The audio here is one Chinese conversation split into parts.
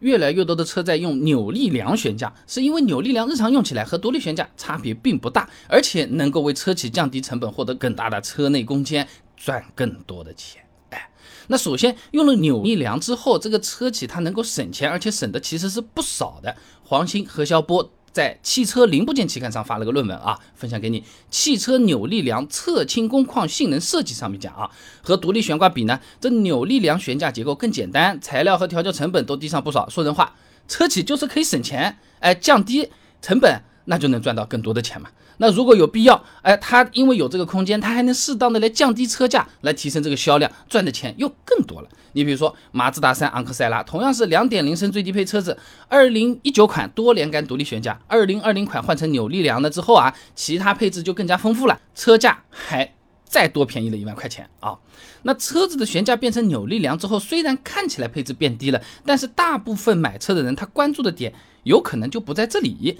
越来越多的车在用扭力梁悬架，是因为扭力梁日常用起来和独立悬架差别并不大，而且能够为车企降低成本，获得更大的车内空间，赚更多的钱。哎，那首先用了扭力梁之后，这个车企它能够省钱，而且省的其实是不少的。黄鑫、何肖波。在汽车零部件期刊上发了个论文啊，分享给你。汽车扭力梁侧倾工况性能设计上面讲啊，和独立悬挂比呢，这扭力梁悬架结构更简单，材料和调教成本都低上不少。说人话，车企就是可以省钱，哎，降低成本，那就能赚到更多的钱嘛。那如果有必要，哎，它因为有这个空间，它还能适当的来降低车价，来提升这个销量，赚的钱又更多了。你比如说马自达三昂克赛拉，同样是两点零升最低配车子，二零一九款多连杆独立悬架，二零二零款换成扭力梁了之后啊，其他配置就更加丰富了，车价还再多便宜了一万块钱啊。那车子的悬架变成扭力梁之后，虽然看起来配置变低了，但是大部分买车的人他关注的点有可能就不在这里。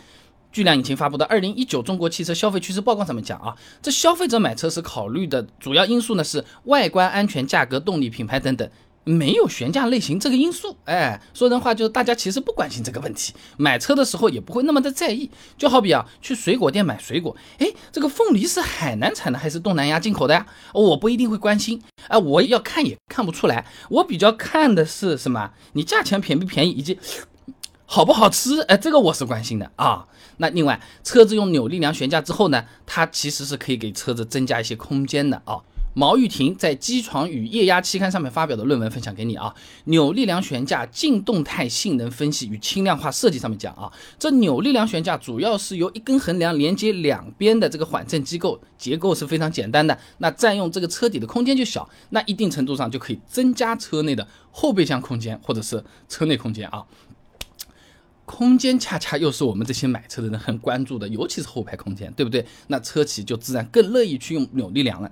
巨量引擎发布的《二零一九中国汽车消费趋势报告》上面讲啊，这消费者买车时考虑的主要因素呢是外观、安全、价格、动力、品牌等等，没有悬架类型这个因素。哎，说人话就是大家其实不关心这个问题，买车的时候也不会那么的在意。就好比啊，去水果店买水果，哎，这个凤梨是海南产的还是东南亚进口的呀？我不一定会关心。哎，我要看也看不出来。我比较看的是什么？你价钱便不便宜，以及。好不好吃？哎，这个我是关心的啊。那另外，车子用扭力梁悬架之后呢，它其实是可以给车子增加一些空间的啊。毛玉婷在《机床与液压》期刊上面发表的论文分享给你啊。扭力梁悬架静动态性能分析与轻量化设计上面讲啊，这扭力梁悬架主要是由一根横梁连接两边的这个缓震机构，结构是非常简单的，那占用这个车底的空间就小，那一定程度上就可以增加车内的后备箱空间或者是车内空间啊。空间恰恰又是我们这些买车的人很关注的，尤其是后排空间，对不对？那车企就自然更乐意去用扭力梁了，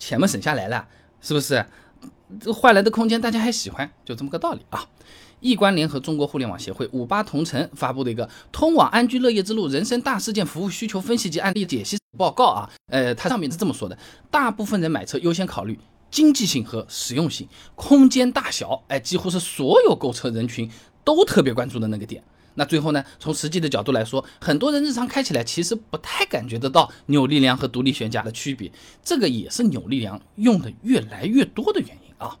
钱嘛省下来了，是不是？这换来的空间大家还喜欢，就这么个道理啊。易观联合中国互联网协会五八同城发布的一个《通往安居乐业之路：人生大事件服务需求分析及案例解析报告》啊，呃，它上面是这么说的：大部分人买车优先考虑经济性和实用性，空间大小，哎，几乎是所有购车人群都特别关注的那个点。那最后呢？从实际的角度来说，很多人日常开起来其实不太感觉得到扭力梁和独立悬架的区别，这个也是扭力梁用的越来越多的原因啊。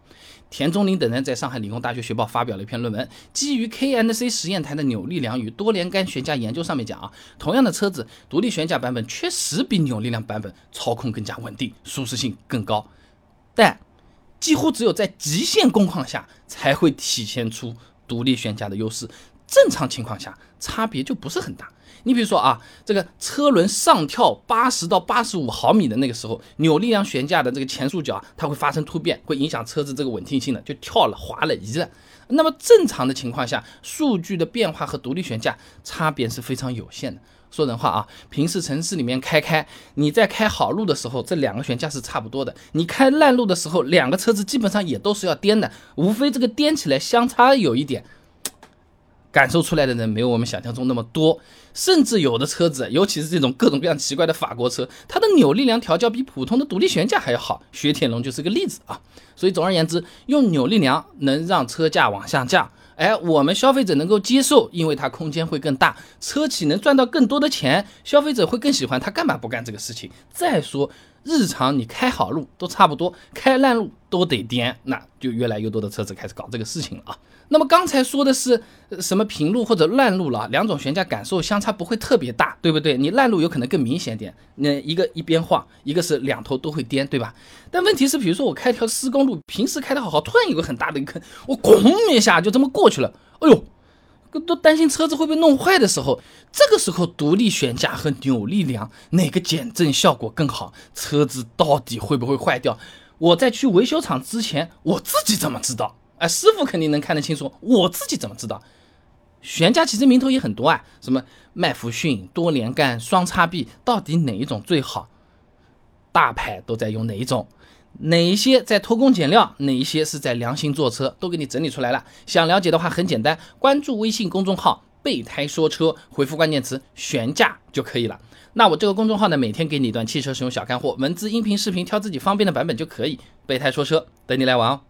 田中林等人在上海理工大学学报发表了一篇论文，基于 K N C 实验台的扭力梁与多连杆悬架研究，上面讲啊，同样的车子，独立悬架版本确实比扭力梁版本操控更加稳定，舒适性更高，但几乎只有在极限工况下才会体现出独立悬架的优势。正常情况下，差别就不是很大。你比如说啊，这个车轮上跳八十到八十五毫米的那个时候，扭力梁悬架的这个前束角啊它会发生突变，会影响车子这个稳定性的，就跳了、滑了、移了。那么正常的情况下，数据的变化和独立悬架差别是非常有限的。说人话啊，平时城市里面开开，你在开好路的时候，这两个悬架是差不多的；你开烂路的时候，两个车子基本上也都是要颠的，无非这个颠起来相差有一点。感受出来的人没有我们想象中那么多，甚至有的车子，尤其是这种各种各样奇怪的法国车，它的扭力梁调教比普通的独立悬架还要好。雪铁龙就是个例子啊。所以总而言之，用扭力梁能让车价往下降，哎，我们消费者能够接受，因为它空间会更大，车企能赚到更多的钱，消费者会更喜欢，他干嘛不干这个事情？再说。日常你开好路都差不多，开烂路都得颠，那就越来越多的车子开始搞这个事情了啊。那么刚才说的是什么平路或者烂路了，两种悬架感受相差不会特别大，对不对？你烂路有可能更明显点，那一个一边晃，一个是两头都会颠，对吧？但问题是，比如说我开条施工路，平时开的好好，突然有个很大的一个坑，我咣一下就这么过去了，哎呦！都担心车子会被弄坏的时候，这个时候独立悬架和扭力梁哪个减震效果更好？车子到底会不会坏掉？我在去维修厂之前，我自己怎么知道？哎，师傅肯定能看得清楚，我自己怎么知道？悬架其实名头也很多啊，什么麦弗逊、多连杆、双叉臂，到底哪一种最好？大牌都在用哪一种？哪一些在偷工减料，哪一些是在良心做车，都给你整理出来了。想了解的话很简单，关注微信公众号“备胎说车”，回复关键词“悬架”就可以了。那我这个公众号呢，每天给你一段汽车使用小干货，文字、音频、视频，挑自己方便的版本就可以。备胎说车，等你来玩哦。